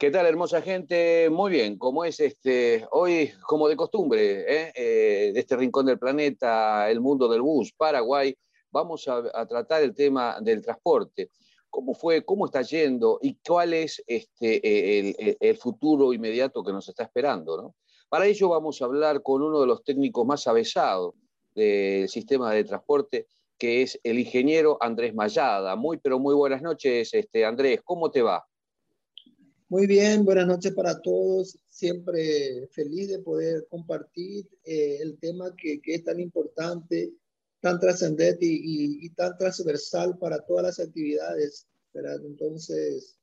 ¿Qué tal, hermosa gente? Muy bien, como es este, hoy, como de costumbre, ¿eh? Eh, de este rincón del planeta, el mundo del bus, Paraguay, vamos a, tratar el tema del transporte. ¿Cómo fue, cómo está yendo y cuál es este, el, futuro inmediato que nos está esperando? Para ello vamos a hablar con uno de los técnicos más avesados del sistema de transporte, que es el ingeniero Andrés Mayada. Muy, pero muy buenas noches, este, Andrés, ¿cómo te va? Muy bien, buenas noches para todos. Siempre feliz de poder compartir eh, el tema que, es tan importante, tan trascendente y, tan transversal para todas las actividades. Entonces,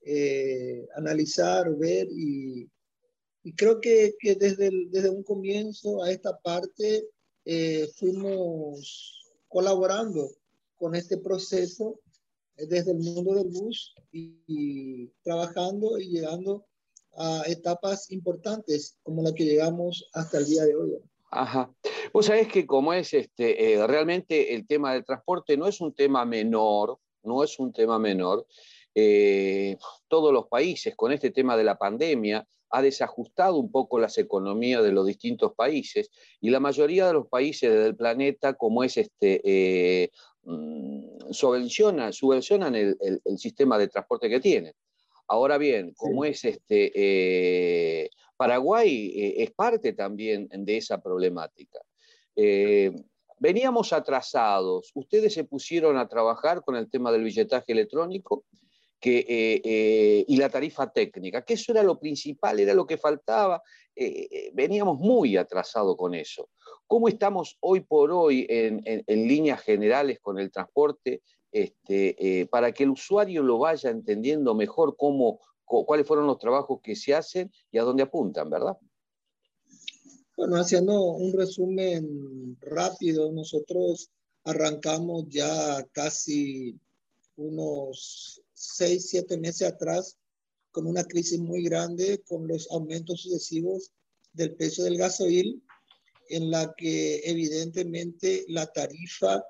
eh, analizar, ver y, creo que, desde, desde un comienzo a esta parte eh, fuimos colaborando con este proceso desde el mundo del bus y, trabajando y llegando a etapas importantes como la que llegamos hasta el día de hoy. Ajá. Vos sabés que como es este, eh, realmente el tema del transporte no es un tema menor, no es un tema menor. Eh, todos los países con este tema de la pandemia ha desajustado un poco las economías de los distintos países y la mayoría de los países del planeta, como es este, eh, Mm, subvencionan, subvencionan el, sistema de transporte que tienen. Ahora bien, como es este, eh, Paraguay eh, es parte también de esa problemática. Eh, veníamos atrasados, ustedes se pusieron a trabajar con el tema del billetaje electrónico y la tarifa técnica, que eso era lo principal, era lo que faltaba, veníamos muy atrasados con eso. ¿Cómo estamos hoy por hoy en, líneas generales con el transporte este, eh, para que el usuario lo vaya entendiendo mejor cómo, cuáles fueron los trabajos que se hacen y a dónde apuntan, ¿verdad? Bueno, haciendo un resumen rápido, nosotros arrancamos ya casi unos seis, siete meses atrás con una crisis muy grande, con los aumentos sucesivos del precio del gasoil en la que evidentemente la tarifa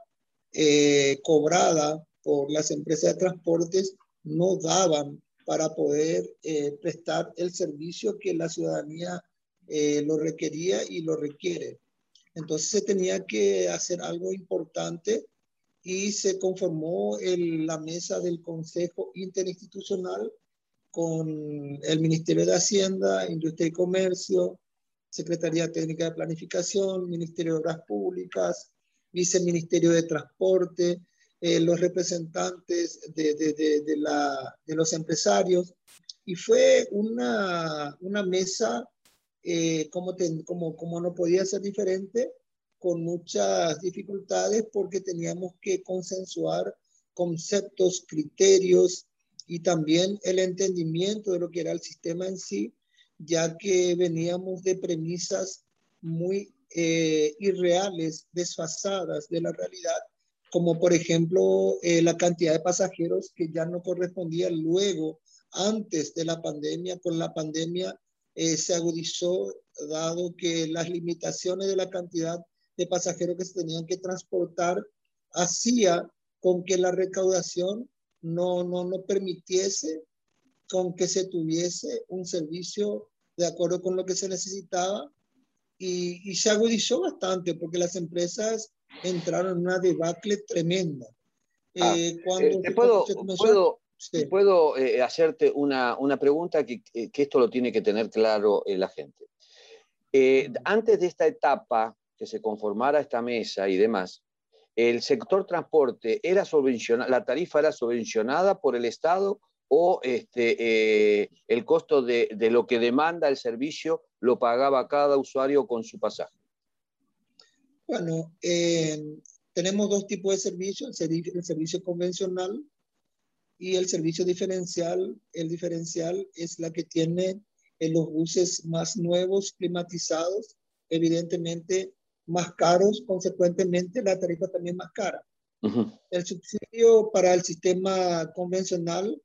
eh, cobrada por las empresas de transportes no daban para poder eh, prestar el servicio que la ciudadanía eh, lo requería y lo requiere. Entonces se tenía que hacer algo importante y se conformó la mesa del Consejo Interinstitucional con el Ministerio de Hacienda, Industria y Comercio, Secretaría Técnica de Planificación, Ministerio de Obras Públicas, Viceministerio de Transporte, eh, los representantes de, de, de, la, de, los empresarios. Y fue una, una mesa, eh, como, como, como no podía ser diferente, con muchas dificultades porque teníamos que consensuar conceptos, criterios y también el entendimiento de lo que era el sistema en sí ya que veníamos de premisas muy eh, irreales, desfasadas de la realidad, como por ejemplo eh, la cantidad de pasajeros que ya no correspondía luego, antes de la pandemia. Con la pandemia eh, se agudizó, dado que las limitaciones de la cantidad de pasajeros que se tenían que transportar hacía con que la recaudación no, no, no permitiese con que se tuviese un servicio de acuerdo con lo que se necesitaba y, se agudizó bastante porque las empresas entraron en una debacle tremenda. Ah, eh, cuando eh, puedo, puedo, puedo eh, hacerte una, una pregunta que, que, esto lo tiene que tener claro la gente. antes de esta etapa, que se conformara esta mesa y demás, el sector transporte era subvencionado, la tarifa era subvencionada por el Estado o este, eh, el costo de, lo que demanda el servicio lo pagaba cada usuario con su pasaje? Bueno, eh, tenemos dos tipos de servicios, el servicio, convencional y el servicio diferencial. El diferencial es la que tiene en los buses más nuevos, climatizados, evidentemente más caros, consecuentemente la tarifa también más cara. El subsidio para el sistema convencional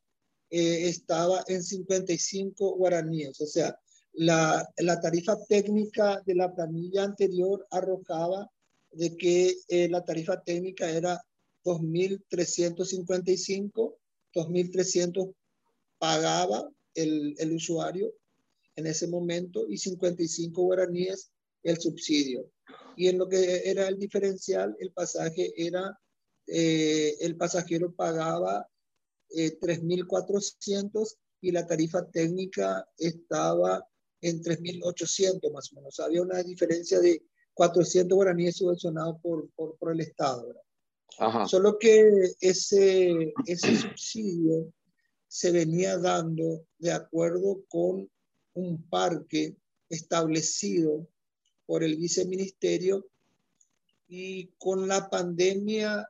eh, estaba en 55 guaraníes. O sea, la, la, tarifa técnica de la planilla anterior arrojaba de que eh, la tarifa técnica era 2.355, 2.300 pagaba el, el usuario en ese momento y 55 guaraníes el subsidio. Y en lo que era el diferencial, el pasaje era, eh, el pasajero pagaba eh, 3.400 y la tarifa técnica estaba en 3.800 más o menos. Había una diferencia de 400 guaraníes subvencionados por, por, por el Estado. Solo que ese, ese subsidio se venía dando de acuerdo con un parque establecido por el viceministerio y con la pandemia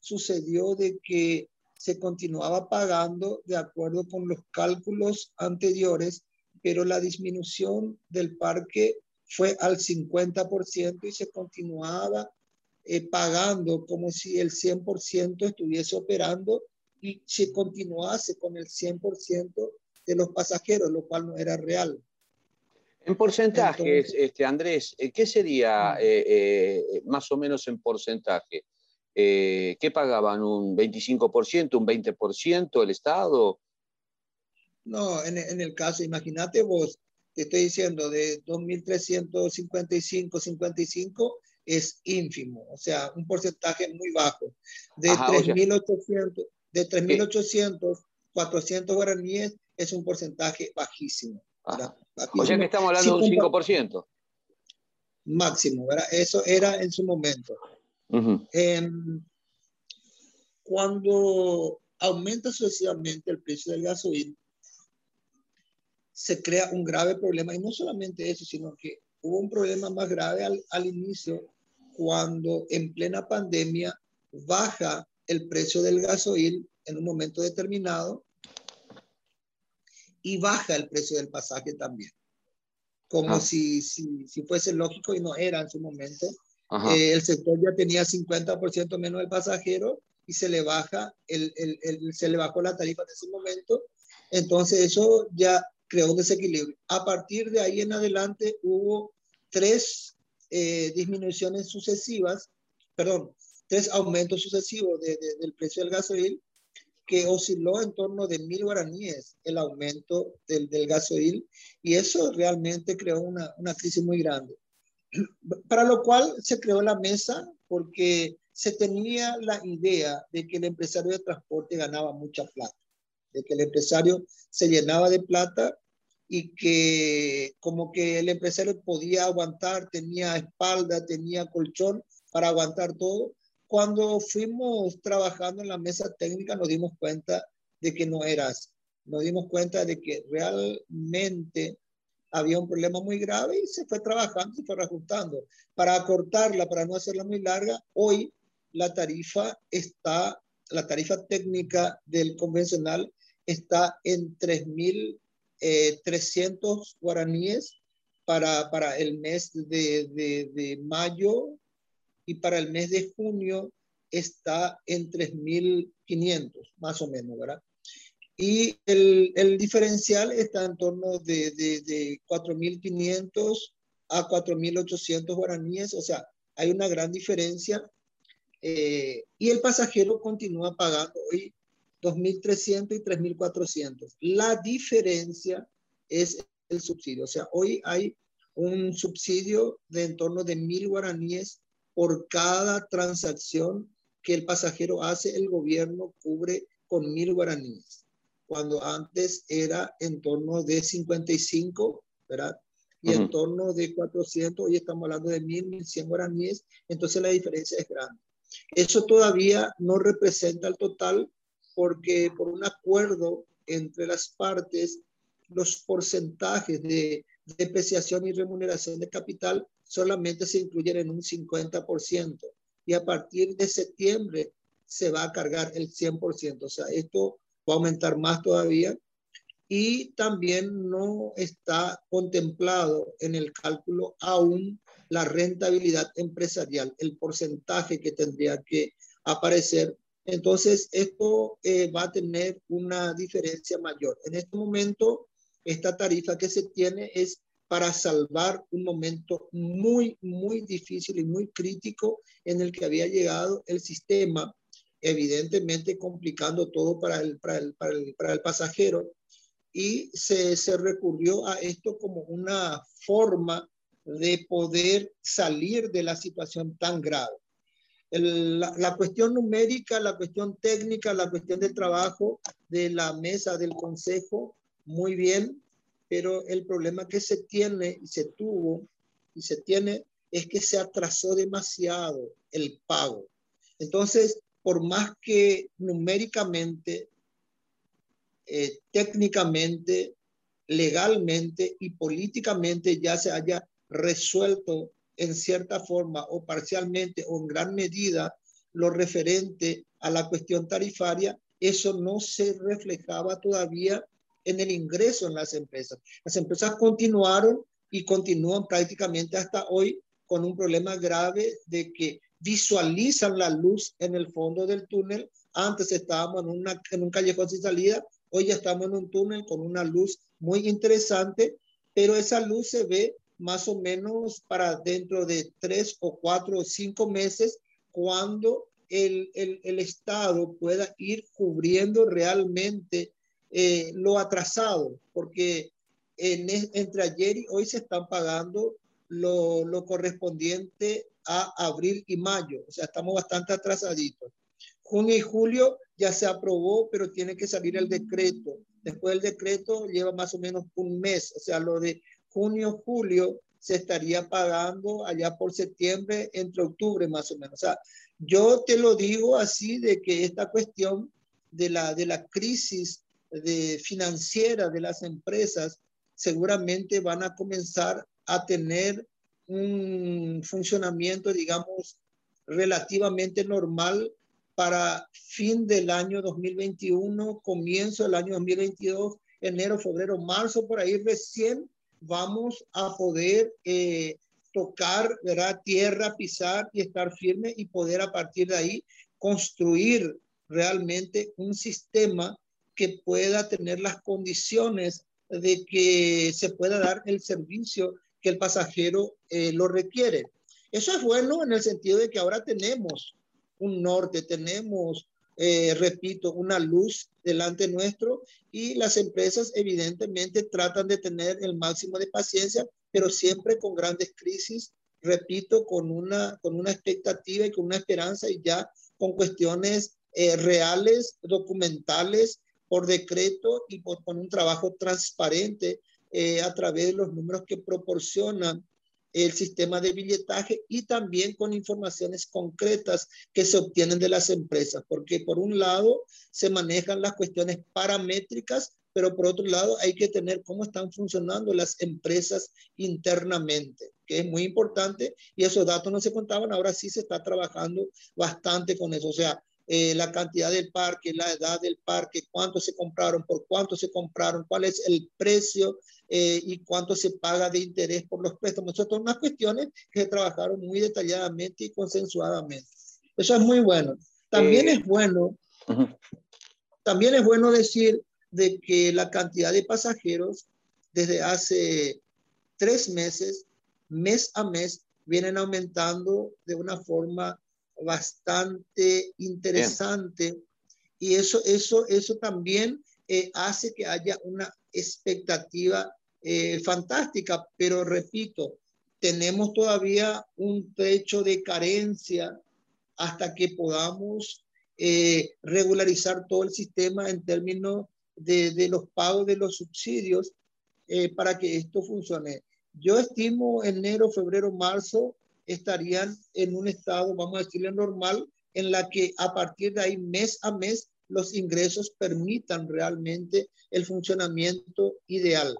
sucedió de que se continuaba pagando de acuerdo con los cálculos anteriores, pero la disminución del parque fue al 50% y se continuaba eh, pagando como si el 100% estuviese operando y se continuase con el 100% de los pasajeros, lo cual no era real. En porcentajes, este, Andrés, eh, ¿qué sería mm. eh, más o menos en porcentaje? ¿Qué pagaban? ¿Un 25%, un 20% el Estado? No, en, en el caso, imagínate vos, te estoy diciendo, de 2.355, 55 es ínfimo, o sea, un porcentaje muy bajo. De 3.800, de 3.800, 400 guaraníes es un porcentaje bajísimo, O sea que estamos hablando de un 5%. Máximo, ¿verdad? Eso era en su momento. Em, cuando aumenta sucesivamente el precio del gasoil, se crea un grave problema. Y no solamente eso, sino que hubo un problema más grave al, al inicio cuando en plena pandemia baja el precio del gasoil en un momento determinado y baja el precio del pasaje también. Como ah. si, si, si, fuese lógico y no era en su momento. Eh, el sector ya tenía 50% menos del pasajero y se le baja, el, el, el, se le bajó la tarifa en ese momento. Entonces eso ya creó un desequilibrio. A partir de ahí en adelante hubo tres eh, disminuciones sucesivas, perdón, tres aumentos sucesivos del precio del gasoil que osciló en torno de mil guaraníes el aumento del, del gasoil y eso realmente creó una, una crisis muy grande. Para lo cual se creó la mesa porque se tenía la idea de que el empresario de transporte ganaba mucha plata de que el empresario se llenaba de plata y que como que el empresario podía aguantar, tenía espalda, tenía colchón para aguantar todo. Cuando fuimos trabajando en la mesa técnica nos dimos cuenta de que no era así. Nos dimos cuenta de que realmente había un problema muy grave y se fue trabajando, se fue reajustando. Para acortarla, para no hacerla muy larga, hoy la tarifa está, la tarifa técnica del convencional está en 3.300 eh, guaraníes para, para el mes de, de, mayo y para el mes de junio está en 3.500, más o menos, ¿verdad? Y el, el diferencial está en torno de, de, de 4.500 a 4.800 guaraníes, o sea, hay una gran diferencia. Eh, y el pasajero continúa pagando hoy 2.300 y 3.400. La diferencia es el subsidio. O sea, hoy hay un subsidio de en torno de mil guaraníes por cada transacción que el pasajero hace, el gobierno cubre con mil guaraníes, cuando antes era en torno de 55, ¿verdad? Y en torno de 400, hoy estamos hablando de mil, 1100 guaraníes, entonces la diferencia es grande. Eso todavía no representa el total porque por un acuerdo entre las partes, los porcentajes de depreciación y remuneración de capital solamente se incluyen en un 50% y a partir de septiembre se va a cargar el 100%. O sea, esto va a aumentar más todavía y también no está contemplado en el cálculo aún la rentabilidad empresarial, el porcentaje que tendría que aparecer entonces, esto eh, va a tener una diferencia mayor. En este momento, esta tarifa que se tiene es para salvar un momento muy, muy difícil y muy crítico en el que había llegado el sistema, evidentemente complicando todo para el, para el, para el, para el pasajero. y se, se recurrió a esto como una forma de poder salir de la situación tan grave. la, la, cuestión numérica, la cuestión técnica, la cuestión del trabajo de la mesa del consejo, muy bien, pero el problema que se tiene y se tuvo y se tiene es que se atrasó demasiado el pago. Entonces, por más que numéricamente, eh, técnicamente, legalmente y políticamente ya se haya resuelto en cierta forma o parcialmente o en gran medida lo referente a la cuestión tarifaria, eso no se reflejaba todavía en el ingreso en las empresas. Las empresas continuaron y continúan prácticamente hasta hoy con un problema grave de que visualizan la luz en el fondo del túnel. Antes estábamos en, una, en un callejón sin salida, hoy ya estamos en un túnel con una luz muy interesante, pero esa luz se ve más o menos para dentro de tres o cuatro o cinco meses cuando el, el, el Estado pueda ir cubriendo realmente eh, lo atrasado, porque en, entre ayer y hoy se están pagando lo, lo, correspondiente a abril y mayo, o sea, estamos bastante atrasaditos. Junio y julio ya se aprobó, pero tiene que salir el decreto. Después del decreto lleva más o menos un mes, o sea, lo de junio, julio se estaría pagando allá por septiembre, entre octubre más o menos. O sea, yo te lo digo así de que esta cuestión de la, de la crisis de financiera de las empresas seguramente van a comenzar a tener un funcionamiento, digamos, relativamente normal para fin del año 2021, comienzo del año 2022, enero, febrero, marzo, por ahí recién vamos a poder eh, tocar, ¿verdad? Tierra, pisar y estar firme y poder a partir de ahí construir realmente un sistema que pueda tener las condiciones de que se pueda dar el servicio que el pasajero eh, lo requiere. Eso es bueno en el sentido de que ahora tenemos un norte, tenemos, eh, repito, una luz delante nuestro y las empresas evidentemente tratan de tener el máximo de paciencia, pero siempre con grandes crisis, repito, con una, con una expectativa y con una esperanza y ya con cuestiones eh, reales, documentales por decreto y por, con un trabajo transparente eh, a través de los números que proporcionan el sistema de billetaje y también con informaciones concretas que se obtienen de las empresas, porque por un lado se manejan las cuestiones paramétricas, pero por otro lado hay que tener cómo están funcionando las empresas internamente, que es muy importante y esos datos no se contaban, ahora sí se está trabajando bastante con eso, o sea, eh, la cantidad del parque, la edad del parque, cuánto se compraron, por cuánto se compraron, cuál es el precio eh, y cuánto se paga de interés por los préstamos. Eso son unas cuestiones que se trabajaron muy detalladamente y consensuadamente. Eso es muy bueno. También eh, es bueno, también es bueno decir de que la cantidad de pasajeros desde hace tres meses, mes a mes, vienen aumentando de una forma bastante interesante y eso, eso, eso también eh, hace que haya una expectativa eh, fantástica, pero repito, tenemos todavía un techo de carencia hasta que podamos eh, regularizar todo el sistema en términos de, de, los pagos de los subsidios para que esto funcione. Yo estimo enero, febrero, marzo estarían en un estado, vamos a decirle, normal, en la que a partir de ahí, mes a mes, los ingresos permitan realmente el funcionamiento ideal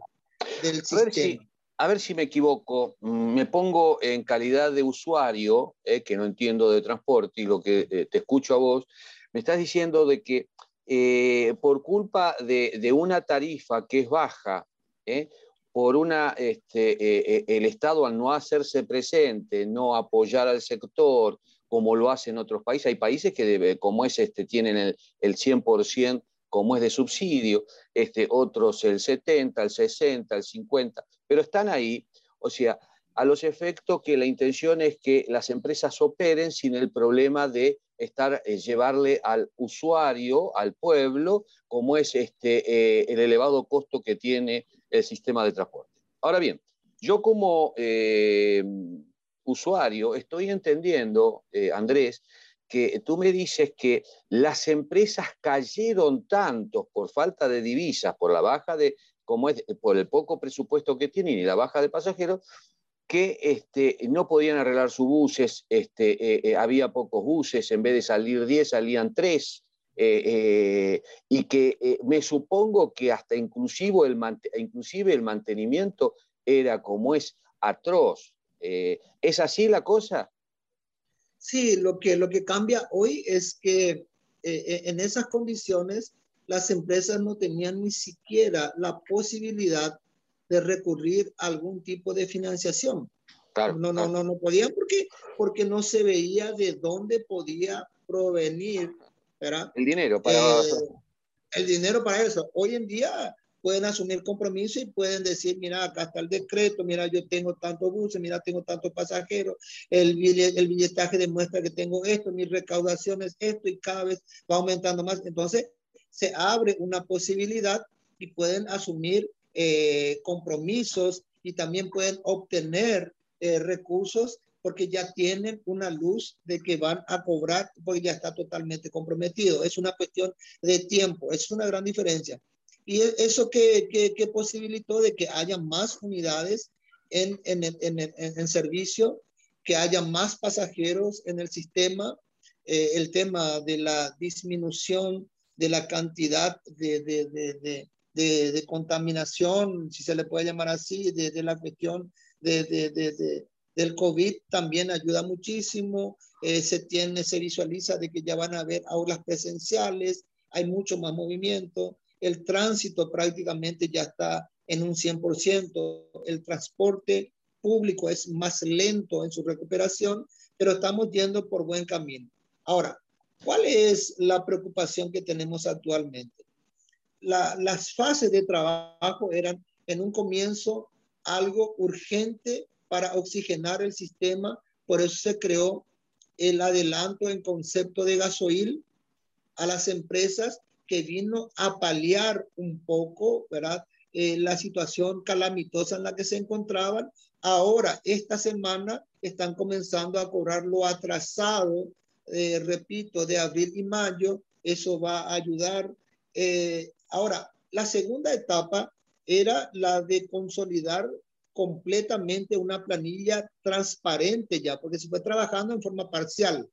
del sistema. a ver si me equivoco, mm, me pongo en calidad de usuario, eh, que no entiendo de transporte, y lo que eh, te escucho a vos, me estás diciendo de que eh, por culpa de, de, una tarifa que es baja, por una, este, eh, eh, el Estado al no hacerse presente, no apoyar al sector como lo hacen otros países, hay países que como es este, tienen el, el 100% como es de subsidio, este, otros el 70, el 60, el 50, pero están ahí. O sea, a los efectos que la intención es que las empresas operen sin el problema de estar, eh, llevarle al usuario, al pueblo, como es este, el elevado costo que tiene el sistema de transporte. Ahora bien, yo como eh, usuario estoy entendiendo, Andrés, que tú me dices que las empresas cayeron tanto por falta de divisas, por la baja de, como es, por el poco presupuesto que tienen y la baja de pasajeros, que este, no podían arreglar sus buses, este, eh, eh, había pocos buses, en vez de salir 10 salían 3, eh, y que me supongo que hasta inclusive el, inclusive el mantenimiento era como es atroz. ¿Es así la cosa? Sí, lo que, lo que cambia hoy es que en esas condiciones las empresas no tenían ni siquiera la posibilidad de recurrir a algún tipo de financiación. Claro, no, no, no, no podían porque, porque no se veía de dónde podía provenir ¿verdad? el dinero para... Eh, el dinero para eso. Hoy en día pueden asumir compromiso y pueden decir, mira, acá está el decreto, mira, yo tengo tantos buses, mira, tengo tantos pasajeros, el, el billetaje demuestra que tengo esto, mi recaudación es esto y cada vez va aumentando más. Entonces, se abre una posibilidad y pueden asumir eh, compromisos y también pueden obtener eh, recursos porque ya tienen una luz de que van a cobrar porque ya está totalmente comprometido. Es una cuestión de tiempo, es una gran diferencia. Y e, eso que, que, posibilitó de que haya más unidades en, en, en, en, servicio, que haya más pasajeros en el sistema, eh, el tema de la disminución de la cantidad de, de, de, de, contaminación, si se le puede llamar así, de, la cuestión de, del COVID también ayuda muchísimo. Eh, se tiene, se visualiza de que ya van a haber aulas presenciales, hay mucho más movimiento, el tránsito prácticamente ya está en un 100%, el transporte público es más lento en su recuperación, pero estamos yendo por buen camino. Ahora, ¿cuál es la preocupación que tenemos actualmente? las fases de trabajo eran en un comienzo algo urgente para oxigenar el sistema, por eso se creó el adelanto en concepto de gasoil a las empresas que vino a paliar un poco, ¿verdad? Eh, la situación calamitosa en la que se encontraban. Ahora, esta semana, están comenzando a cobrar lo atrasado, eh, repito, de abril y mayo. Eso va a ayudar. Eh, Ahora, la segunda etapa era la de consolidar completamente una planilla transparente ya, porque se fue trabajando en forma parcial.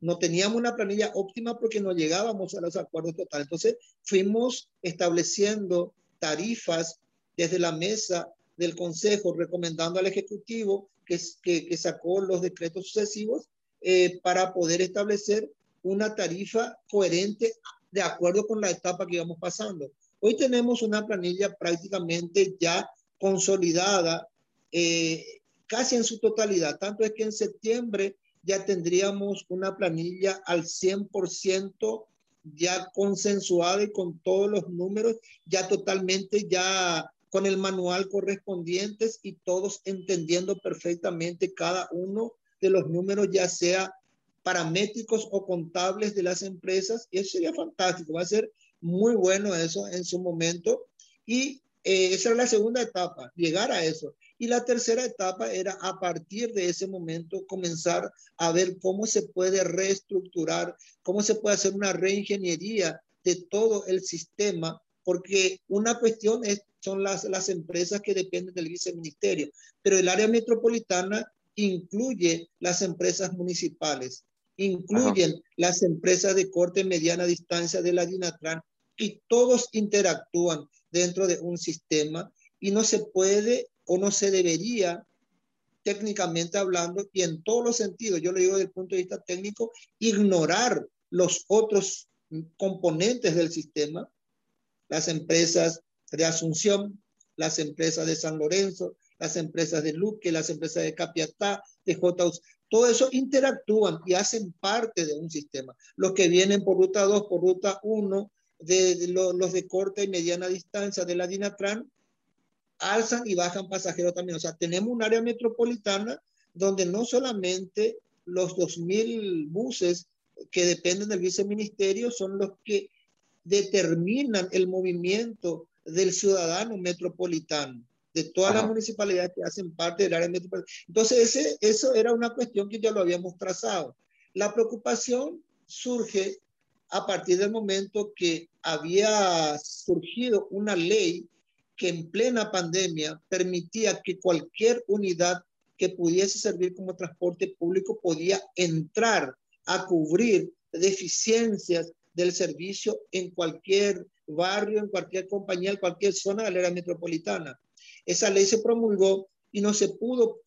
No teníamos una planilla óptima porque no llegábamos a los acuerdos totales. Entonces, fuimos estableciendo tarifas desde la mesa del Consejo, recomendando al Ejecutivo que, que, sacó los decretos sucesivos eh, para poder establecer una tarifa coherente de acuerdo con la etapa que íbamos pasando. Hoy tenemos una planilla prácticamente ya consolidada, eh, casi en su totalidad. Tanto es que en septiembre ya tendríamos una planilla al 100% ya consensuada y con todos los números ya totalmente ya con el manual correspondientes y todos entendiendo perfectamente cada uno de los números, ya sea paramétricos o contables de las empresas. Y eso sería fantástico, va a ser muy bueno eso en su momento. Y eh, esa era la segunda etapa, llegar a eso. Y la tercera etapa era a partir de ese momento comenzar a ver cómo se puede reestructurar, cómo se puede hacer una reingeniería de todo el sistema, porque una cuestión es, son las, las empresas que dependen del viceministerio, pero el área metropolitana incluye las empresas municipales incluyen las empresas de corte mediana distancia de la Dinatran y todos interactúan dentro de un sistema y no se puede o no se debería técnicamente hablando y en todos los sentidos, yo lo digo desde el punto de vista técnico, ignorar los otros componentes del sistema, las empresas de Asunción, las empresas de San Lorenzo, las empresas de Luque, las empresas de Capiatá, de JUS, todo eso interactúan y hacen parte de un sistema. Los que vienen por ruta 2, por ruta 1, de, los, de corta y mediana distancia de la Dinatran, alzan y bajan pasajeros también. O sea, tenemos un área metropolitana donde no solamente los 2.000 buses que dependen del viceministerio son los que determinan el movimiento del ciudadano metropolitano, de todas las municipalidades que hacen parte del área metropolitana. Entonces, ese, eso era una cuestión que ya lo habíamos trazado. La preocupación surge a partir del momento que había surgido una ley que en plena pandemia permitía que cualquier unidad que pudiese servir como transporte público podía entrar a cubrir deficiencias del servicio en cualquier barrio, en cualquier compañía, en cualquier zona de la área metropolitana. Esa ley se promulgó y no se pudo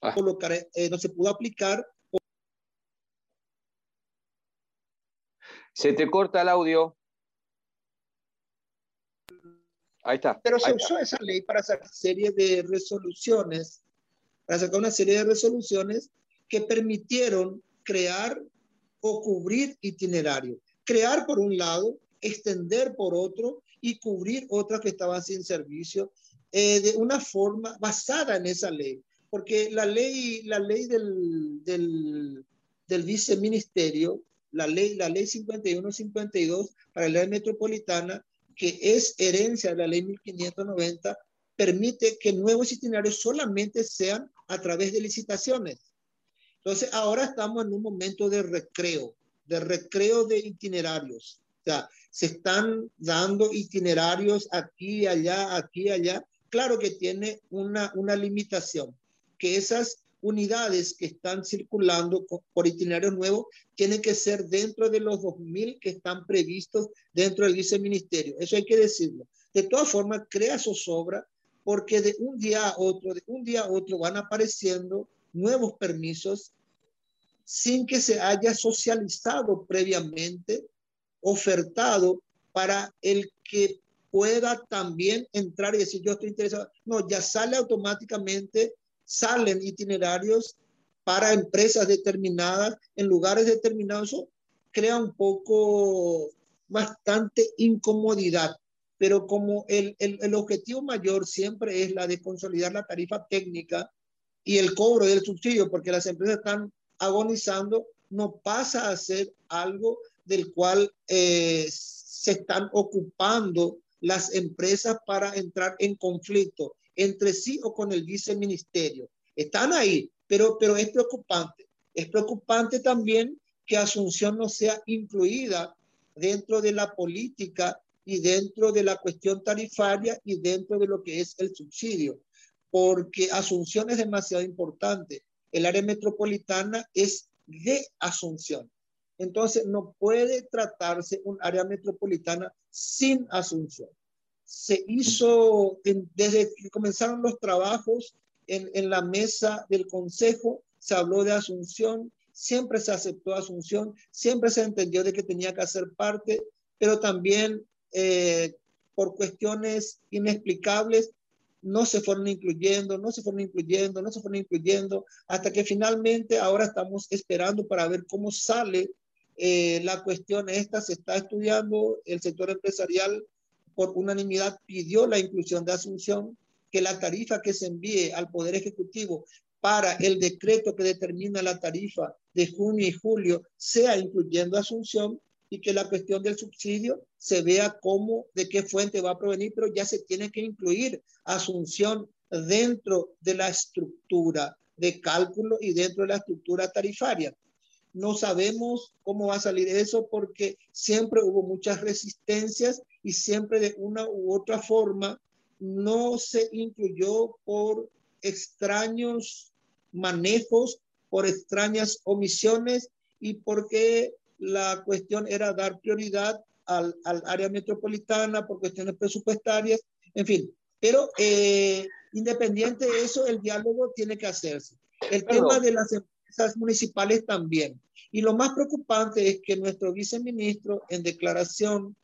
ah. colocar, eh, no se pudo aplicar. Se te corta el audio. Ahí está. Pero se usó esa ley para hacer serie de resoluciones, para sacar una serie de resoluciones que permitieron crear o cubrir itinerarios. Crear por un lado, extender por otro y cubrir otras que estaban sin servicio eh, de una forma basada en esa ley. Porque la ley, la ley del, del, del viceministerio, la ley, la ley 51-52 para la ley metropolitana, que es herencia de la ley 1590, permite que nuevos itinerarios solamente sean a través de licitaciones. Entonces, ahora estamos en un momento de recreo, de recreo de itinerarios. O sea, se están dando itinerarios aquí, allá, aquí, allá. Claro que tiene una, una limitación, que esas unidades que están circulando por itinerarios nuevos tienen que ser dentro de los 2.000 que están previstos dentro del viceministerio. Eso hay que decirlo. De todas formas, crea zozobra porque de un día a otro, de un día a otro van apareciendo nuevos permisos sin que se haya socializado previamente, ofertado para el que pueda también entrar y decir yo estoy interesado. No, ya sale automáticamente salen itinerarios para empresas determinadas en lugares determinados. Eso crea un poco bastante incomodidad, pero como el, el, el objetivo mayor siempre es la de consolidar la tarifa técnica y el cobro del subsidio, porque las empresas están agonizando, no pasa a ser algo del cual eh, se están ocupando las empresas para entrar en conflicto entre sí o con el viceministerio. Están ahí, pero, pero es preocupante. Es preocupante también que Asunción no sea incluida dentro de la política y dentro de la cuestión tarifaria y dentro de lo que es el subsidio, porque Asunción es demasiado importante. El área metropolitana es de Asunción. Entonces, no puede tratarse un área metropolitana sin Asunción se hizo desde que comenzaron los trabajos en, en, la mesa del consejo, se habló de Asunción, siempre se aceptó Asunción, siempre se entendió de que tenía que hacer parte, pero también eh, por cuestiones inexplicables no se fueron incluyendo, no se fueron incluyendo, no se fueron incluyendo, hasta que finalmente ahora estamos esperando para ver cómo sale eh, la cuestión esta, se está estudiando, el sector empresarial por unanimidad pidió la inclusión de Asunción, que la tarifa que se envíe al Poder Ejecutivo para el decreto que determina la tarifa de junio y julio sea incluyendo Asunción y que la cuestión del subsidio se vea cómo, de qué fuente va a provenir, pero ya se tiene que incluir Asunción dentro de la estructura de cálculo y dentro de la estructura tarifaria. No sabemos cómo va a salir eso porque siempre hubo muchas resistencias y siempre de una u otra forma no se incluyó por extraños manejos, por extrañas omisiones y porque la cuestión era dar prioridad al, área metropolitana por cuestiones presupuestarias, en fin. Pero eh, independiente de eso, el diálogo tiene que hacerse. El tema de las municipales también. Y lo más preocupante es que nuestro viceministro en declaración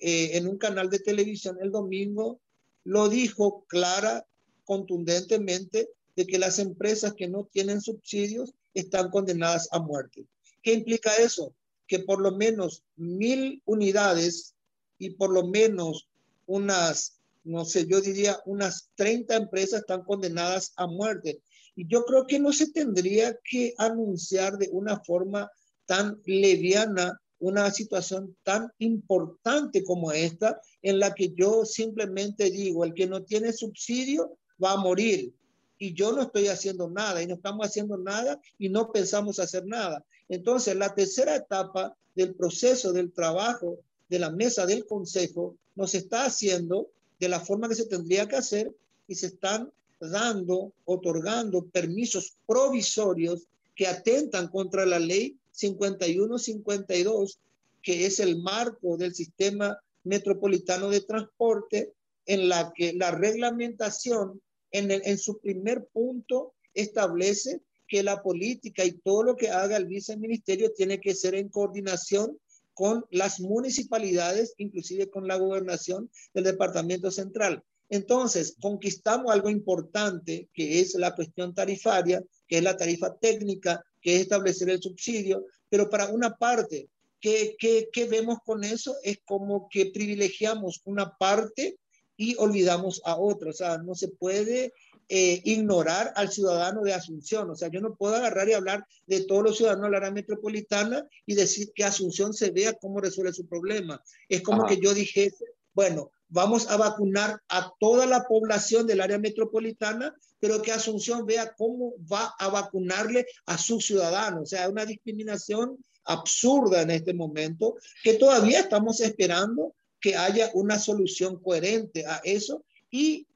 eh, en un canal de televisión el domingo, lo dijo clara, contundentemente, de que las empresas que no tienen subsidios están condenadas a muerte. ¿Qué implica eso? Que por lo menos mil unidades y por lo menos unas, no sé, yo diría unas 30 empresas están condenadas a muerte. Yo creo que no se tendría que anunciar de una forma tan leviana una situación tan importante como esta, en la que yo simplemente digo, el que no tiene subsidio va a morir. Y yo no estoy haciendo nada y no estamos haciendo nada y no pensamos hacer nada. Entonces, la tercera etapa del proceso del trabajo de la mesa del consejo nos está haciendo de la forma que se tendría que hacer y se están dando, otorgando permisos provisorios que atentan contra la ley 51-52, que es el marco del sistema metropolitano de transporte, en la que la reglamentación en, en su primer punto establece que la política y todo lo que haga el viceministerio tiene que ser en coordinación con las municipalidades, inclusive con la gobernación del departamento central. Entonces, conquistamos algo importante, que es la cuestión tarifaria, que es la tarifa técnica, que es establecer el subsidio, pero para una parte, ¿qué, qué, vemos con eso? Es como que privilegiamos una parte y olvidamos a otra. O sea, no se puede eh, ignorar al ciudadano de Asunción. O sea, yo no puedo agarrar y hablar de todos los ciudadanos de la área metropolitana y decir que Asunción se vea cómo resuelve su problema. Es como que yo dijese, bueno, vamos a vacunar a toda la población del área metropolitana, pero que Asunción vea cómo va a vacunarle a sus ciudadanos. O sea, una discriminación absurda en este momento, que todavía estamos esperando que haya una solución coherente a eso y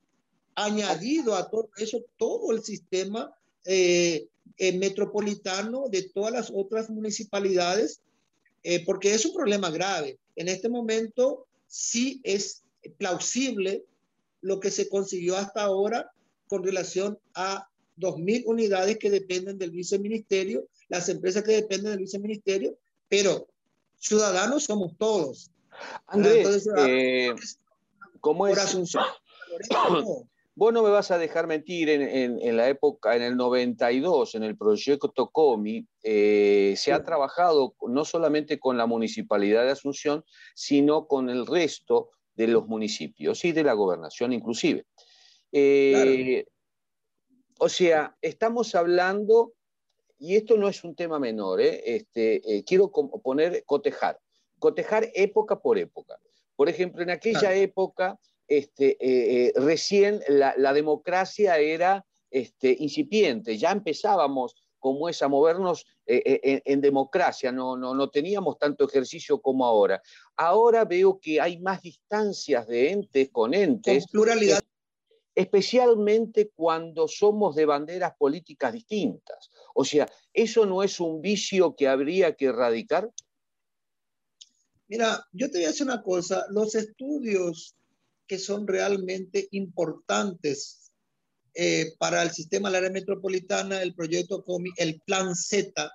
añadido a todo eso todo el sistema eh, eh, metropolitano de todas las otras municipalidades, eh, porque es un problema grave. En este momento sí es plausible lo que se consiguió hasta ahora con relación a 2.000 unidades que dependen del viceministerio, las empresas que dependen del viceministerio, pero ciudadanos somos todos. Andrés, ¿cómo es? Asunción, Vos no me vas a dejar mentir, en, la época, en el 92, en el proyecto COMI, eh, se ha trabajado no solamente con la municipalidad de Asunción, sino con el resto de los municipios y de la gobernación inclusive. Eh, o sea, estamos hablando, y esto no es un tema menor, ¿eh? este, quiero poner cotejar, cotejar época por época. Por ejemplo, en aquella época este, eh, eh, recién la, democracia era este, incipiente, ya empezábamos como es a movernos eh, en, democracia, no, no, no teníamos tanto ejercicio como ahora. Ahora veo que hay más distancias de entes con entes. pluralidad. Especialmente cuando somos de banderas políticas distintas. O sea, ¿eso no es un vicio que habría que erradicar? Mira, yo te voy a decir una cosa, los estudios que son realmente importantes eh, para el sistema de la área metropolitana, el proyecto COMI, el plan Z.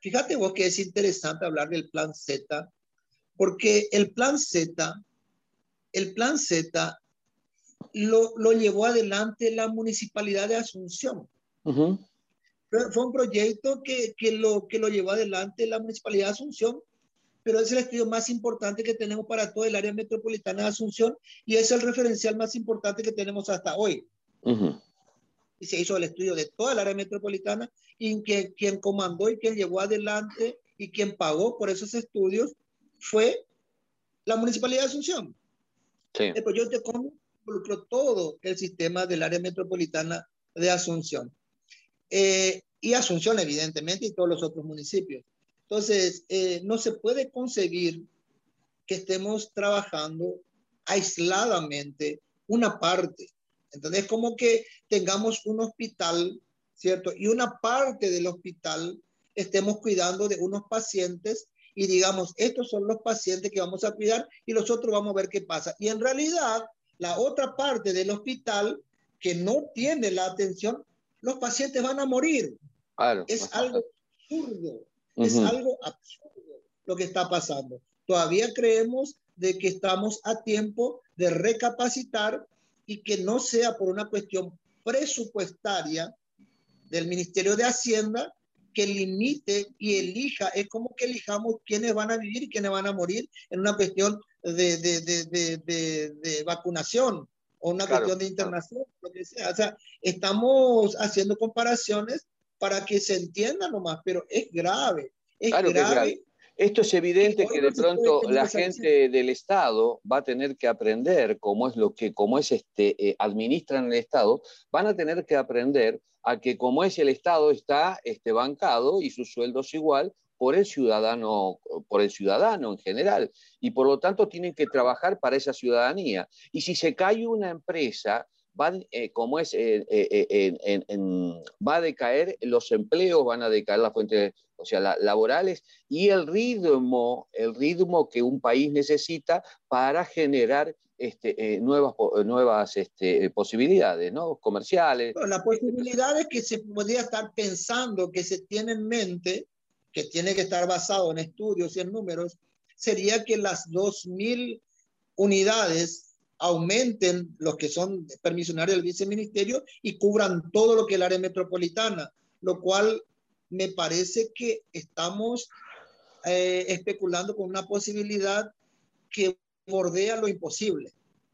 Fíjate vos que es interesante hablar del plan Z, porque el plan Z, el plan Z lo, lo llevó adelante la municipalidad de Asunción. Fue un proyecto que, que, lo, que lo llevó adelante la municipalidad de Asunción pero es el estudio más importante que tenemos para todo el área metropolitana de Asunción y es el referencial más importante que tenemos hasta hoy. Y se hizo el estudio de toda el área metropolitana y que, quien comandó y quien llevó adelante y quien pagó por esos estudios fue la Municipalidad de Asunción. Sí. El proyecto involucró todo el sistema del área metropolitana de Asunción. Eh, y Asunción, evidentemente, y todos los otros municipios. Entonces, eh, no se puede conseguir que estemos trabajando aisladamente una parte. Entonces, como que tengamos un hospital, ¿cierto? Y una parte del hospital estemos cuidando de unos pacientes y digamos, estos son los pacientes que vamos a cuidar y los otros vamos a ver qué pasa. Y en realidad, la otra parte del hospital que no tiene la atención, los pacientes van a morir. Es algo absurdo. Es algo absurdo lo que está pasando. Todavía creemos de que estamos a tiempo de recapacitar y que no sea por una cuestión presupuestaria del Ministerio de Hacienda que limite y elija, es como que elijamos quiénes van a vivir y quiénes van a morir en una cuestión de, de, de, de vacunación o una cuestión de internación, lo que sea. O sea, estamos haciendo comparaciones para que se entienda nomás, pero es grave. Es grave. Esto es evidente que, de pronto la gente del Estado va a tener que aprender cómo es lo que, cómo es este, eh, administran el Estado, van a tener que aprender a que como es el Estado está este, bancado y sus sueldos igual por el ciudadano, por el ciudadano en general, y por lo tanto tienen que trabajar para esa ciudadanía. Y si se cae una empresa, van, eh, como es, eh, eh, va a decaer los empleos, van a decaer las fuentes, o sea, laborales y el ritmo, el ritmo que un país necesita para generar este, nuevas, nuevas este, posibilidades ¿no? comerciales. las posibilidades que se podría estar pensando, que se tiene en mente, que tiene que estar basado en estudios y en números, sería que las 2.000 unidades aumenten los que son permisionarios del viceministerio y cubran todo lo que es el área metropolitana, lo cual me parece que estamos eh, especulando con una posibilidad que bordea lo imposible.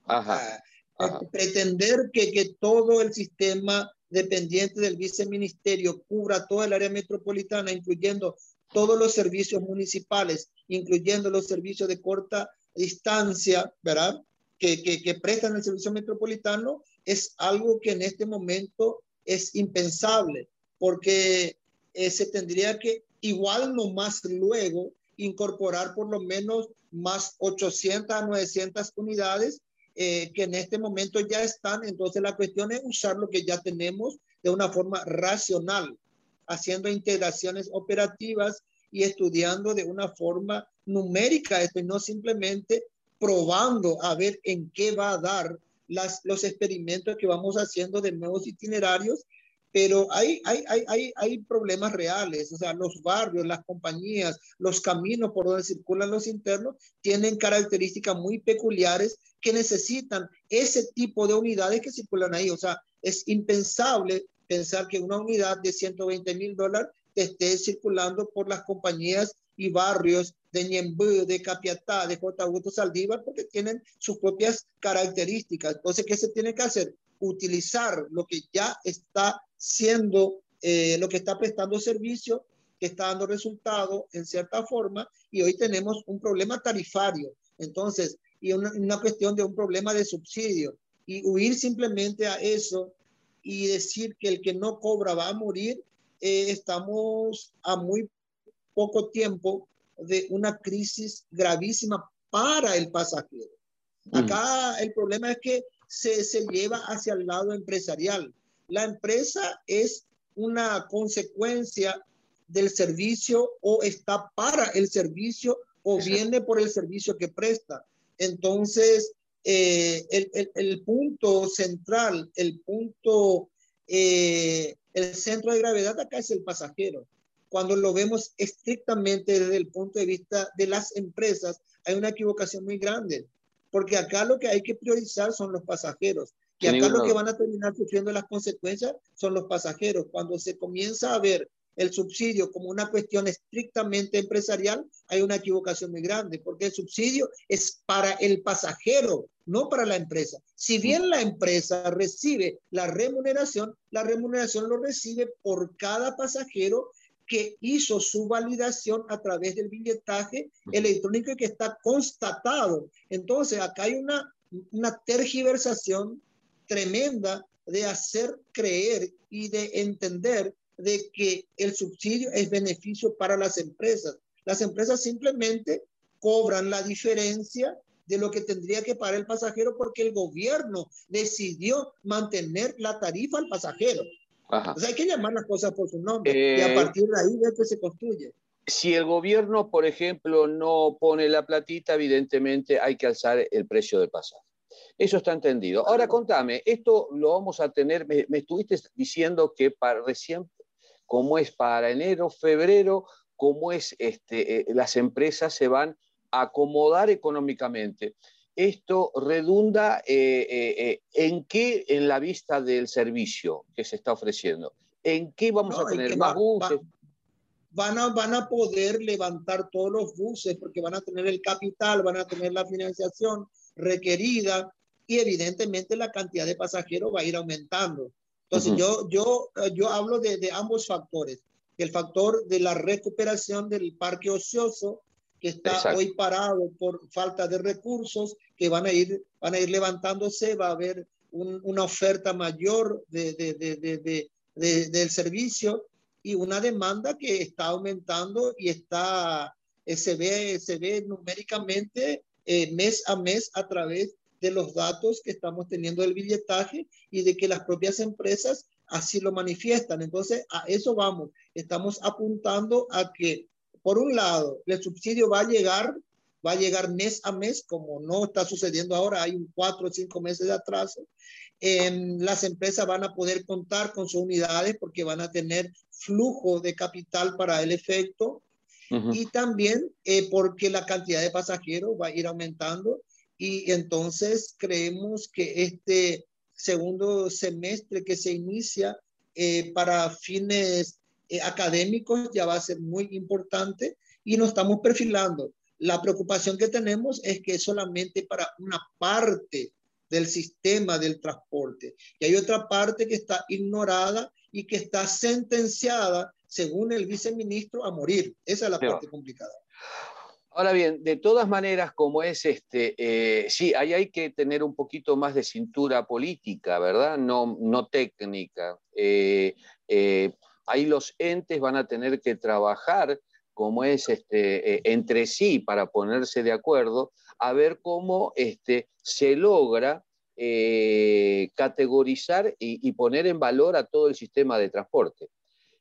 Eh, pretender que, que todo el sistema dependiente del viceministerio cubra toda el área metropolitana, incluyendo todos los servicios municipales, incluyendo los servicios de corta distancia, ¿verdad? Que, prestan el servicio metropolitano es algo que en este momento es impensable, porque eh, se tendría que igual no más luego incorporar por lo menos más 800 a 900 unidades eh, que en este momento ya están. Entonces la cuestión es usar lo que ya tenemos de una forma racional, haciendo integraciones operativas y estudiando de una forma numérica esto y no simplemente probando a ver en qué va a dar las, los experimentos que vamos haciendo de nuevos itinerarios, pero hay, hay, hay, hay, problemas reales, o sea, los barrios, las compañías, los caminos por donde circulan los internos tienen características muy peculiares que necesitan ese tipo de unidades que circulan ahí, o sea, es impensable pensar que una unidad de 120 mil dólares esté circulando por las compañías y barrios de Ñembú, de Capiatá, de J. Augusto Saldívar, porque tienen sus propias características. Entonces, ¿qué se tiene que hacer? Utilizar lo que ya está siendo, eh, lo que está prestando servicio, que está dando resultado en cierta forma, y hoy tenemos un problema tarifario. Entonces, y una, una cuestión de un problema de subsidio. Y huir simplemente a eso y decir que el que no cobra va a morir, eh, estamos a muy poco tiempo de una crisis gravísima para el pasajero. Mm. Acá el problema es que se, se lleva hacia el lado empresarial. La empresa es una consecuencia del servicio o está para el servicio o viene por el servicio que presta. Entonces, eh, el, el, el, punto central, el punto, eh, el centro de gravedad acá es el pasajero cuando lo vemos estrictamente desde el punto de vista de las empresas, hay una equivocación muy grande, porque acá lo que hay que priorizar son los pasajeros, y acá lo que van a terminar sufriendo las consecuencias son los pasajeros. Cuando se comienza a ver el subsidio como una cuestión estrictamente empresarial, hay una equivocación muy grande, porque el subsidio es para el pasajero, no para la empresa. Si bien la empresa recibe la remuneración, la remuneración lo recibe por cada pasajero que hizo su validación a través del billetaje electrónico que está constatado. Entonces, acá hay una, una tergiversación tremenda de hacer creer y de entender de que el subsidio es beneficio para las empresas. Las empresas simplemente cobran la diferencia de lo que tendría que pagar el pasajero porque el gobierno decidió mantener la tarifa al pasajero. O sea, hay que llamar las cosas por su nombre y a eh, partir de ahí ver que se construye. Si el gobierno, por ejemplo, no pone la platita, evidentemente hay que alzar el precio del pasaje. Eso está entendido. Ahora contame, esto lo vamos a tener, me, estuviste diciendo que para recién, como es para enero, febrero, como es este, eh, las empresas se van a acomodar económicamente esto redunda eh, eh, eh, en qué en la vista del servicio que se está ofreciendo. ¿En qué vamos a tener más buses? van a, van a poder levantar todos los buses porque van a tener el capital, van a tener la financiación requerida y evidentemente la cantidad de pasajeros va a ir aumentando. Entonces yo, yo, yo hablo de, de ambos factores. El factor de la recuperación del parque ocioso que está hoy parado por falta de recursos, que van a ir, van a ir levantándose, va a haber una oferta mayor de, de, de, del servicio y una demanda que está aumentando y está, eh, se, ve, se ve numéricamente eh, mes a mes a través de los datos que estamos teniendo del billetaje y de que las propias empresas así lo manifiestan. Entonces, a eso vamos. Estamos apuntando a que, por un lado, el subsidio va a llegar, va a llegar mes a mes, como no está sucediendo ahora, hay un cuatro o cinco meses de atraso. las empresas van a poder contar con sus unidades porque van a tener flujo de capital para el efecto y también eh, porque la cantidad de pasajeros va a ir aumentando y entonces creemos que este segundo semestre que se inicia eh, para fines eh, académicos ya va a ser muy importante y nos estamos perfilando. La preocupación que tenemos es que es solamente para una parte del sistema del transporte y hay otra parte que está ignorada y que está sentenciada, según el viceministro, a morir. Esa es la parte complicada. Ahora bien, de todas maneras, como es este, eh, sí, ahí hay que tener un poquito más de cintura política, ¿verdad? No, no técnica. Eh, eh, ahí los entes van a tener que trabajar como es este, entre sí para ponerse de acuerdo, a ver cómo este, se logra categorizar y, y, poner en valor a todo el sistema de transporte.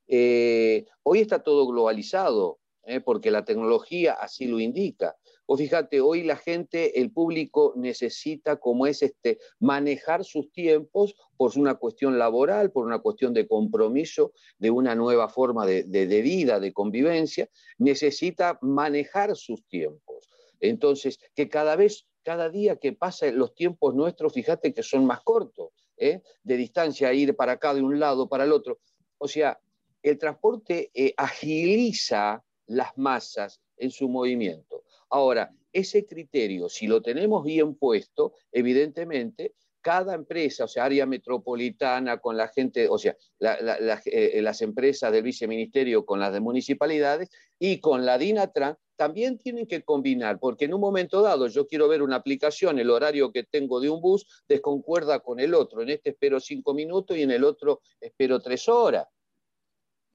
hoy está todo globalizado, ¿eh? porque la tecnología así lo indica. O fíjate, hoy la gente, el público necesita, como es este, manejar sus tiempos por una cuestión laboral, por una cuestión de compromiso, de una nueva forma de, de vida, de convivencia, necesita manejar sus tiempos. Entonces, que cada vez, cada día que pasa los tiempos nuestros, fíjate que son más cortos, ¿eh? de distancia, ir para acá, de un lado para el otro. O sea, el transporte eh, agiliza las masas en su movimiento. Ahora, ese criterio, si lo tenemos bien puesto, evidentemente, cada empresa, o sea, área metropolitana con la gente, o sea, eh, las empresas del viceministerio con las de municipalidades y con la DINATRAN, también tienen que combinar, porque en un momento dado yo quiero ver una aplicación, el horario que tengo de un bus desconcuerda con el otro. En este espero cinco minutos y en el otro espero tres horas.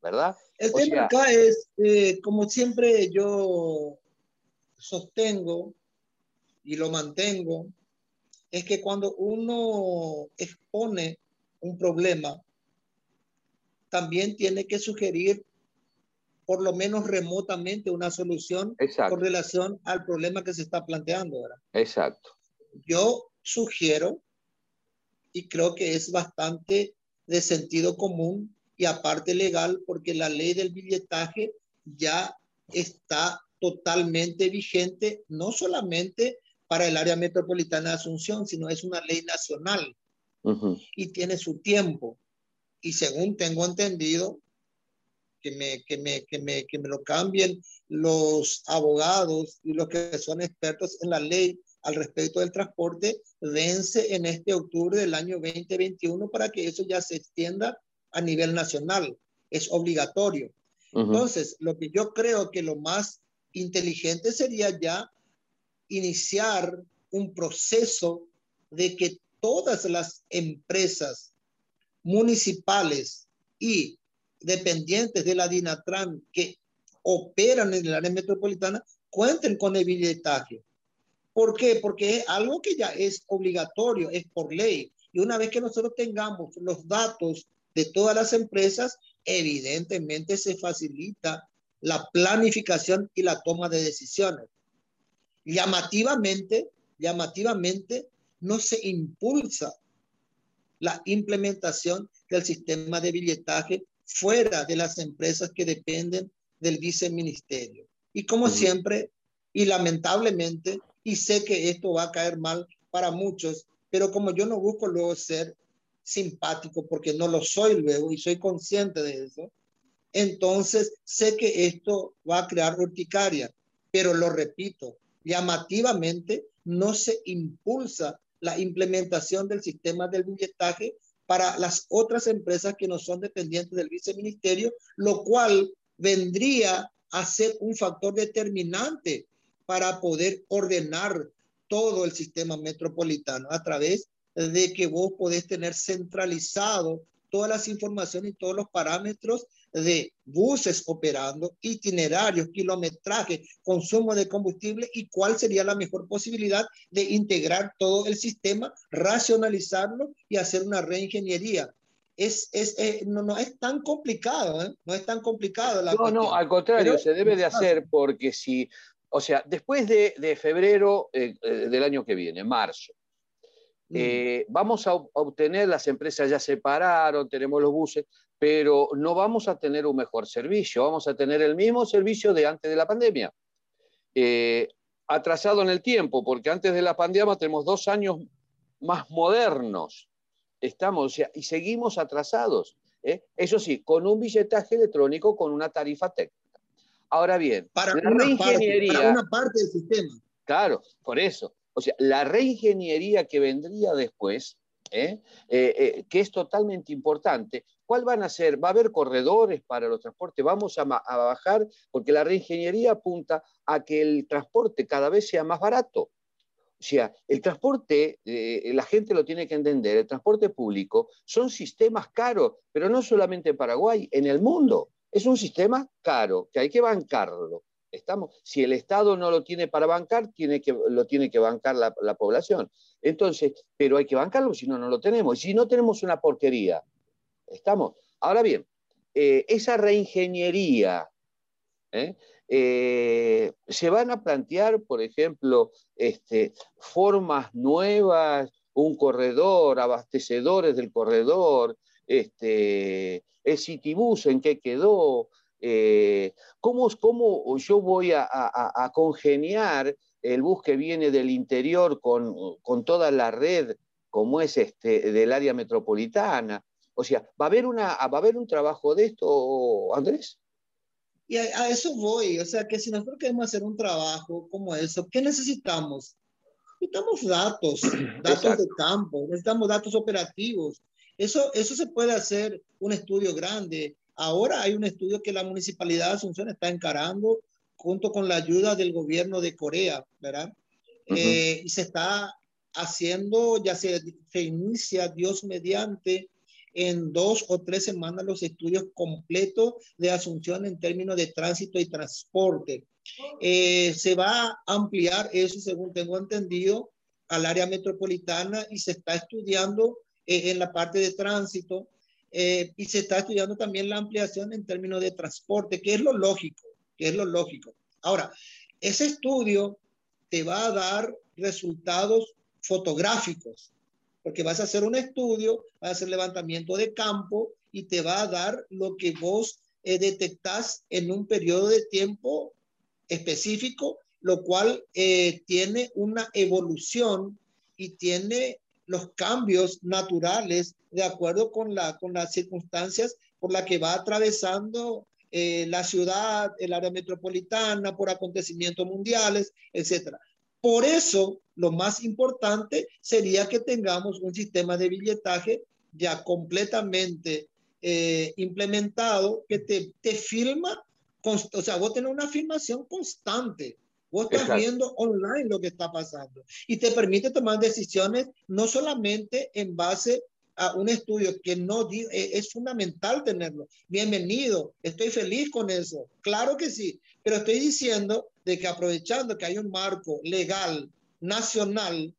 ¿Verdad? El tema acá es, eh, como siempre yo sostengo y lo mantengo, es que cuando uno expone un problema, también tiene que sugerir por lo menos remotamente una solución con relación al problema que se está planteando. ¿verdad? Exacto. Yo sugiero, y creo que es bastante de sentido común, y aparte legal porque la ley del billetaje ya está totalmente vigente, no solamente para el área metropolitana de Asunción, sino es una ley nacional y tiene su tiempo. Y según tengo entendido, que me, que me, que me, que me lo cambien los abogados y los que son expertos en la ley al respecto del transporte, vence en este octubre del año 2021 para que eso ya se extienda a nivel nacional, es obligatorio. Entonces, lo que yo creo que lo más inteligente sería ya iniciar un proceso de que todas las empresas municipales y dependientes de la DINATRAN que operan en el área metropolitana cuenten con el billetaje. ¿Por qué? Porque es algo que ya es obligatorio, es por ley. Y una vez que nosotros tengamos los datos de todas las empresas, evidentemente se facilita la planificación y la toma de decisiones. Llamativamente, llamativamente no se impulsa la implementación del sistema de billetaje fuera de las empresas que dependen del viceministerio. Y como siempre, y lamentablemente, y sé que esto va a caer mal para muchos, pero como yo no busco luego ser simpático porque no lo soy luego y soy consciente de eso, entonces sé que esto va a crear urticaria. Pero lo repito, llamativamente no se impulsa la implementación del sistema del billetaje para las otras empresas que no son dependientes del viceministerio, lo cual vendría a ser un factor determinante para poder ordenar todo el sistema metropolitano a través de que vos podés tener centralizado todas las informaciones y todos los parámetros de buses operando, itinerarios, kilometraje, consumo de combustible y cuál sería la mejor posibilidad de integrar todo el sistema, racionalizarlo y hacer una reingeniería. Es, es eh, no, no, es tan complicado, ¿eh? no es tan complicado. La no, no, al contrario, se debe de hacer porque si, o sea, después de, de febrero eh, del año que viene, marzo, mm. vamos a obtener, las empresas ya se pararon, tenemos los buses, pero no vamos a tener un mejor servicio, vamos a tener el mismo servicio de antes de la pandemia. Eh, atrasado en el tiempo, porque antes de la pandemia tenemos dos años más modernos. Estamos, y seguimos atrasados. ¿eh? Eso sí, con un billetaje electrónico con una tarifa técnica. Ahora bien, para la reingeniería. para una parte del sistema. Claro, por eso. O sea, la reingeniería que vendría después ¿eh? Eh, eh, que es totalmente importante. ¿Cuál van a ser? ¿Va a haber corredores para los transportes? ¿Vamos a, bajar? Porque la reingeniería apunta a que el transporte cada vez sea más barato. O sea, el transporte, la gente lo tiene que entender, el transporte público son sistemas caros, pero no solamente en Paraguay, en el mundo. Es un sistema caro, que hay que bancarlo. Estamos, si el Estado no lo tiene para bancar, tiene que, lo tiene que bancar la, población. Entonces, pero hay que bancarlo, si no, no lo tenemos. Si no tenemos una porquería, estamos. Ahora bien, eh, esa reingeniería, ¿eh? Eh, se van a plantear, por ejemplo, este, formas nuevas, un corredor, abastecedores del corredor, este, el Citibus en qué quedó, eh, ¿cómo, ¿cómo, yo voy a, congeniar el bus que viene del interior con, toda la red como es este, del área metropolitana? O sea, ¿va a haber, una, ¿va a haber un trabajo de esto, Andrés? Y a, eso voy, o sea, que si nosotros queremos hacer un trabajo como eso, ¿qué necesitamos? Necesitamos datos, datos de campo, necesitamos datos operativos. Eso, eso se puede hacer un estudio grande, Ahora hay un estudio que la Municipalidad de Asunción está encarando junto con la ayuda del gobierno de Corea, ¿verdad? Eh, y se está haciendo, ya se, se inicia, Dios mediante, en dos o tres semanas los estudios completos de Asunción en términos de tránsito y transporte. Eh, se va a ampliar eso, según tengo entendido, al área metropolitana y se está estudiando eh, en la parte de tránsito eh, y se está estudiando también la ampliación en términos de transporte, que es lo lógico, que es lo lógico. Ahora, ese estudio te va a dar resultados fotográficos, porque vas a hacer un estudio, vas a hacer levantamiento de campo y te va a dar lo que vos eh, detectás en un periodo de tiempo específico, lo cual eh, tiene una evolución y tiene los cambios naturales de acuerdo con, la, con las circunstancias por las que va atravesando eh, la ciudad, el área metropolitana, por acontecimientos mundiales, etc. Por eso, lo más importante sería que tengamos un sistema de billetaje ya completamente eh, implementado que te, te filma, o sea, vos tenés una filmación constante Vos estás viendo online lo que está pasando y te permite tomar decisiones no solamente en base a un estudio que no e, es fundamental tenerlo. Bienvenido, estoy feliz con eso. Claro que sí, pero estoy diciendo de que aprovechando que hay un marco legal nacional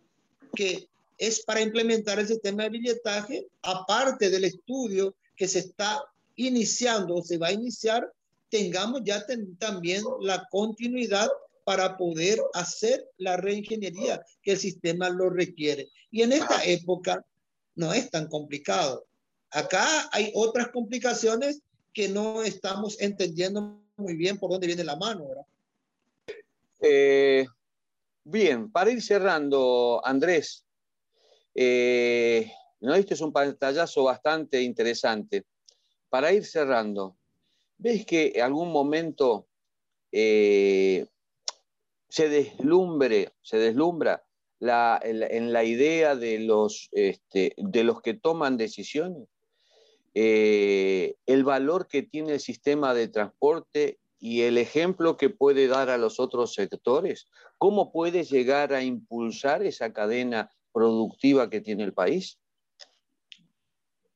que es para implementar el sistema de billetaje, aparte del estudio que se está iniciando o se va a iniciar, tengamos ya también la continuidad para poder hacer la reingeniería que el sistema lo requiere. Y en esta época no es tan complicado. Acá hay otras complicaciones que no estamos entendiendo muy bien por dónde viene la mano. Eh, bien, para ir cerrando, Andrés, eh, ¿no? este es un pantallazo bastante interesante. Para ir cerrando, ¿ves que en algún momento eh, se deslumbre, se deslumbra en, la idea de los, este, de los que toman decisiones? Eh, el valor que tiene el sistema de transporte y el ejemplo que puede dar a los otros sectores? ¿Cómo puede llegar a impulsar esa cadena productiva que tiene el país?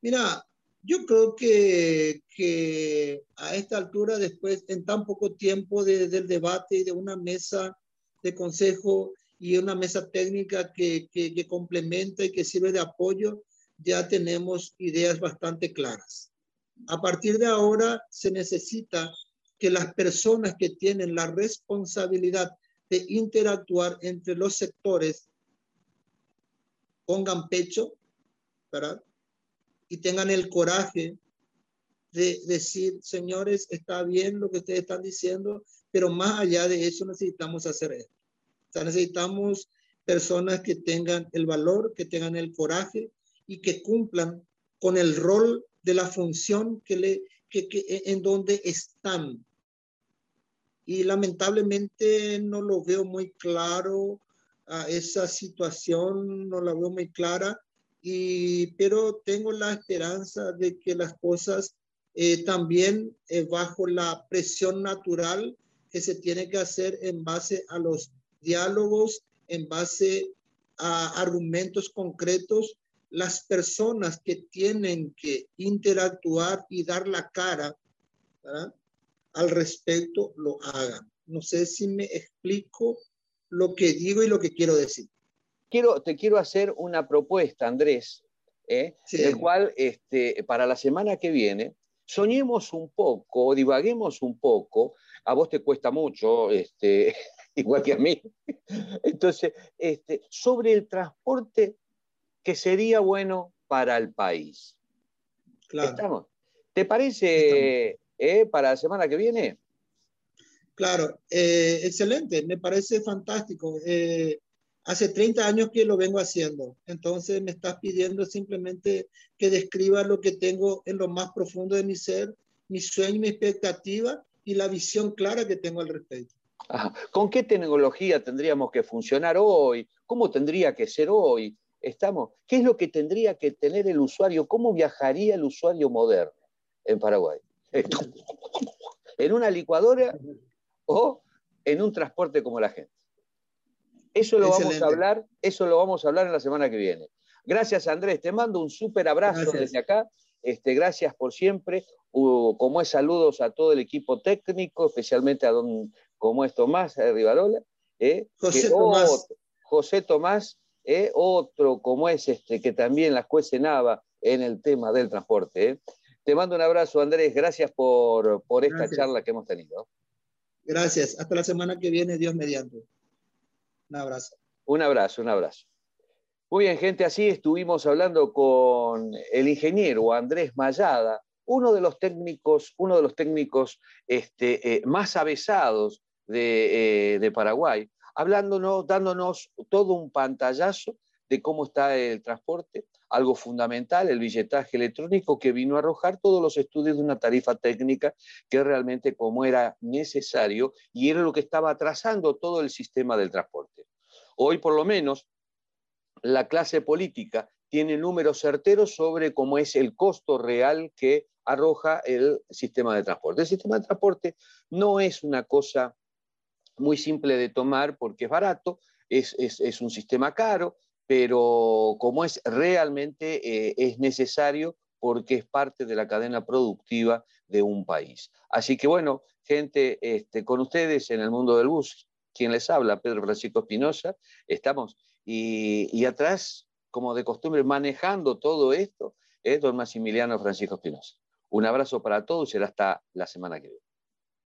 Mira, yo creo que, a esta altura, después, en tan poco tiempo del debate y de una mesa de consejo y una mesa técnica que, que complementa y que sirve de apoyo, ya tenemos ideas bastante claras. A partir de ahora se necesita que las personas que tienen la responsabilidad de interactuar entre los sectores pongan pecho, ¿verdad? Y tengan el coraje de decir, señores, está bien lo que ustedes están diciendo, pero más allá de eso necesitamos hacer esto. O sea, necesitamos personas que tengan el valor, que tengan el coraje y que cumplan con el rol de la función que le, que, que en donde están y lamentablemente no lo veo muy claro a esa situación, no la veo muy clara, y, pero tengo la esperanza de que las cosas eh, también eh, bajo la presión natural que se tiene que hacer en base a los diálogos, en base a argumentos concretos, las personas que tienen que interactuar y dar la cara, ¿verdad? al respecto lo hagan. No sé si me explico lo que digo y lo que quiero decir. Quiero, te quiero hacer una propuesta, Andrés, ¿eh? el cual este, para la semana que viene soñemos un poco, divaguemos un poco. A vos te cuesta mucho, este, igual que a mí. Entonces, este, sobre el transporte que sería bueno para el país. Claro. ¿Te parece ¿eh? para la semana que viene. Claro, eh, excelente, me parece fantástico. Eh, hace 30 años que lo vengo haciendo, entonces me estás pidiendo simplemente que describa lo que tengo en lo más profundo de mi ser, mi sueño, mi expectativa y la visión clara que tengo al respecto. ¿Con qué tecnología tendríamos que funcionar hoy? ¿Cómo tendría que ser hoy? Estamos, ¿Qué es lo que tendría que tener el usuario? ¿Cómo viajaría el usuario moderno en Paraguay? en una licuadora o en un transporte como la gente. Eso lo vamos a hablar, eso lo vamos a hablar en la semana que viene. Gracias Andrés, te mando un súper abrazo desde acá. Este, gracias por siempre. como es saludos a todo el equipo técnico, especialmente a don como es Tomás de Rivarola. Eh, José, Tomás. José Tomás. Eh, otro como es este que también las cuece Nava en el tema del transporte. Eh. Te mando un abrazo, Andrés. Gracias por, por esta charla que hemos tenido. Gracias. Hasta la semana que viene, Dios mediante. Un abrazo. Un abrazo, un abrazo. Muy bien, gente, así estuvimos hablando con el ingeniero Andrés Mayada, uno de los técnicos, uno de los técnicos este, eh, más avesados de, eh, de Paraguay, hablándonos, dándonos todo un pantallazo de cómo está el transporte, algo fundamental, el billetaje electrónico que vino a arrojar todos los estudios de una tarifa técnica que realmente como era necesario y era lo que estaba atrasando todo el sistema del transporte. Hoy por lo menos la clase política tiene números certeros sobre cómo es el costo real que arroja el sistema de transporte. El sistema de transporte no es una cosa muy simple de tomar porque es barato, es, un sistema caro, pero como es realmente eh, es necesario porque es parte de la cadena productiva de un país. Así que bueno, gente, este, con ustedes en el mundo del bus, quien les habla, Pedro Francisco Espinosa, estamos, y, atrás, como de costumbre, manejando todo esto, es don Maximiliano Francisco Espinosa. Un abrazo para todos y será hasta la semana que viene.